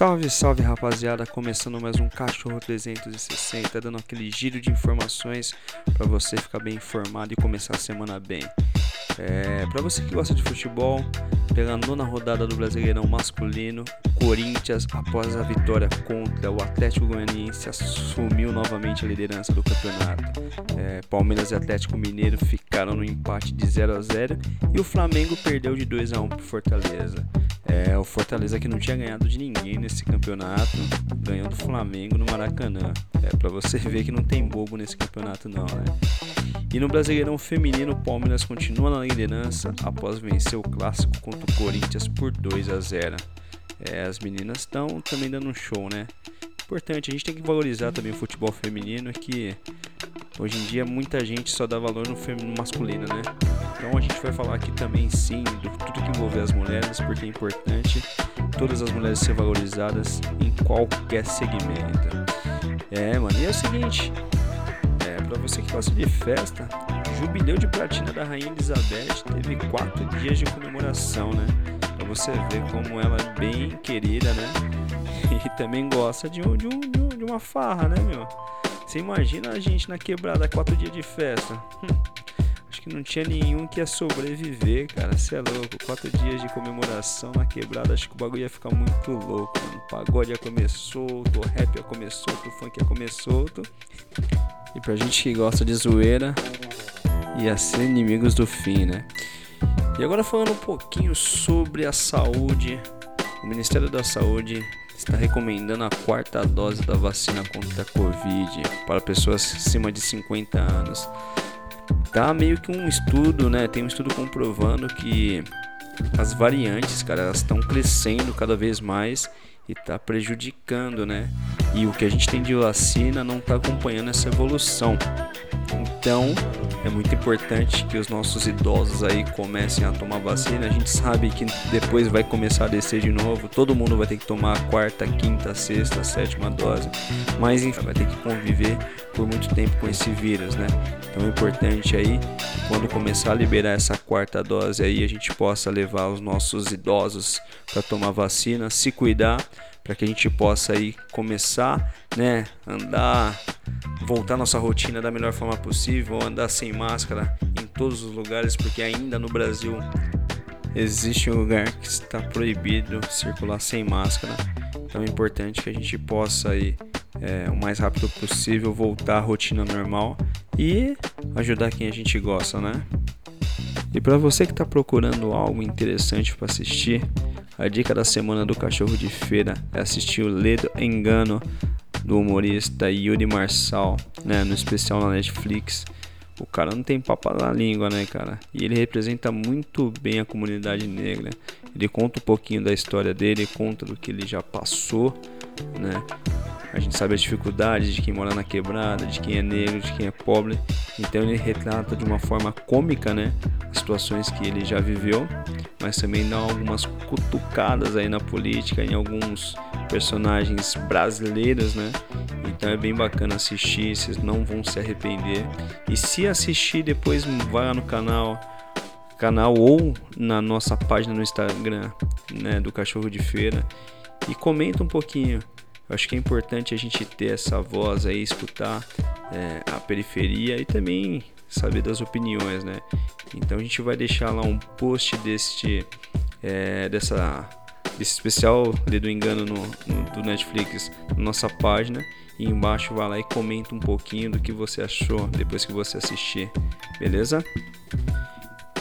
Salve, salve rapaziada, começando mais um Cachorro 360, dando aquele giro de informações para você ficar bem informado e começar a semana bem. É, para você que gosta de futebol, pela nona rodada do Brasileirão masculino, Corinthians, após a vitória contra o Atlético Goianiense, assumiu novamente a liderança do campeonato. É, Palmeiras e Atlético Mineiro ficaram no empate de 0 a 0 e o Flamengo perdeu de 2 a 1 para Fortaleza. É, o Fortaleza que não tinha ganhado de ninguém nesse campeonato, ganhou do Flamengo no Maracanã. É para você ver que não tem bobo nesse campeonato não, né? E no Brasileirão Feminino, o Palmeiras continua na liderança após vencer o clássico contra o Corinthians por 2 a 0. É, as meninas estão também dando um show, né? Importante, a gente tem que valorizar também o futebol feminino, que hoje em dia muita gente só dá valor no feminino masculino, né? Então a gente vai falar aqui também sim do tudo que envolve as mulheres, porque é importante todas as mulheres ser valorizadas em qualquer segmento. É, mano, e é o seguinte, para você que gosta de festa, Jubileu de Platina da Rainha Elizabeth teve quatro dias de comemoração, né? Pra você ver como ela é bem querida, né? E também gosta de, um, de, um, de uma farra, né, meu? Você imagina a gente na quebrada quatro dias de festa? Hum, acho que não tinha nenhum que ia sobreviver, cara. Você é louco. Quatro dias de comemoração na quebrada. Acho que o bagulho ia ficar muito louco, mano. O pagode ia comer solto, o rap ia comer solto, o funk ia comer solto. E pra gente que gosta de zoeira, ia ser inimigos do fim, né? E agora falando um pouquinho sobre a saúde, o Ministério da Saúde está recomendando a quarta dose da vacina contra a Covid para pessoas acima de 50 anos. Tá meio que um estudo, né? Tem um estudo comprovando que as variantes, cara, elas estão crescendo cada vez mais e está prejudicando, né? E o que a gente tem de vacina não está acompanhando essa evolução. Então, é muito importante que os nossos idosos aí comecem a tomar vacina. A gente sabe que depois vai começar a descer de novo. Todo mundo vai ter que tomar a quarta, quinta, sexta, sétima dose. Mas enfim, vai ter que conviver por muito tempo com esse vírus, né? Então é importante aí, quando começar a liberar essa quarta dose aí, a gente possa levar os nossos idosos para tomar vacina, se cuidar, para que a gente possa aí começar, né, andar voltar nossa rotina da melhor forma possível, andar sem máscara em todos os lugares, porque ainda no Brasil existe um lugar que está proibido circular sem máscara. Então é importante que a gente possa aí é, o mais rápido possível voltar à rotina normal e ajudar quem a gente gosta, né? E para você que está procurando algo interessante para assistir, a dica da semana do cachorro de feira é assistir o Ledo Engano do humorista Yuri Marçal, né, no especial na Netflix. O cara não tem papo na língua, né, cara? E ele representa muito bem a comunidade negra. Ele conta um pouquinho da história dele, conta do que ele já passou, né? A gente sabe as dificuldades de quem mora na quebrada, de quem é negro, de quem é pobre. Então ele retrata de uma forma cômica, né, situações que ele já viveu, mas também dá algumas cutucadas aí na política, em alguns personagens brasileiros, né? Então é bem bacana assistir, vocês não vão se arrepender. E se assistir depois vai lá no canal, canal ou na nossa página no Instagram, né, do Cachorro de Feira e comenta um pouquinho. Eu acho que é importante a gente ter essa voz aí, escutar é, a periferia e também saber das opiniões, né? Então a gente vai deixar lá um post deste é, dessa desse especial ali do engano no, no, do Netflix na nossa página e embaixo vai lá e comenta um pouquinho do que você achou depois que você assistir, beleza?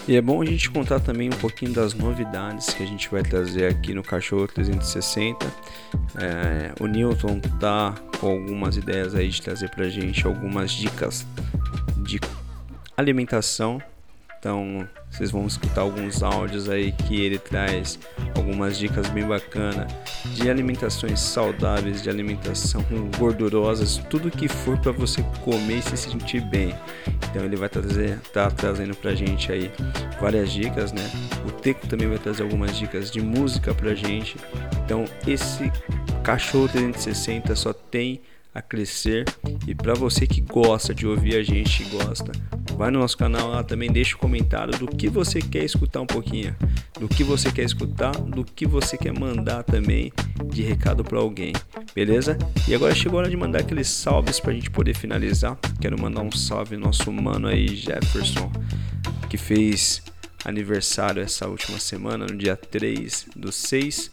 E é bom a gente contar também um pouquinho das novidades que a gente vai trazer aqui no Cachorro 360. É, o Newton tá com algumas ideias aí de trazer pra gente algumas dicas de alimentação então, vocês vão escutar alguns áudios aí que ele traz algumas dicas bem bacanas de alimentações saudáveis, de alimentação gordurosas, tudo que for para você comer e se sentir bem. Então ele vai trazer, tá trazendo pra gente aí várias dicas, né? O Teco também vai trazer algumas dicas de música pra gente. Então esse cachorro 360 só tem a crescer e para você que gosta de ouvir a gente, gosta Vai no nosso canal lá também, deixa o um comentário do que você quer escutar um pouquinho, do que você quer escutar, do que você quer mandar também de recado para alguém, beleza? E agora chegou a hora de mandar aqueles salves pra gente poder finalizar. Quero mandar um salve nosso mano aí, Jefferson, que fez aniversário essa última semana, no dia 3 do 6.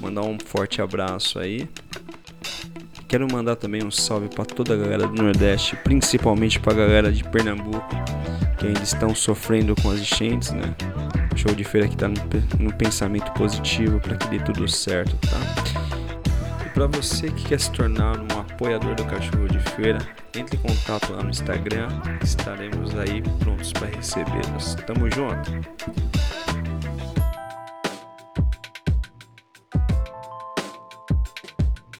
Mandar um forte abraço aí. Quero mandar também um salve para toda a galera do Nordeste, principalmente para a galera de Pernambuco, que ainda estão sofrendo com as enchentes, né? Show de feira que tá no, no pensamento positivo para que dê tudo certo, tá? E para você que quer se tornar um apoiador do Cachorro de Feira, entre em contato lá no Instagram, estaremos aí prontos para recebê-los. Tamo junto!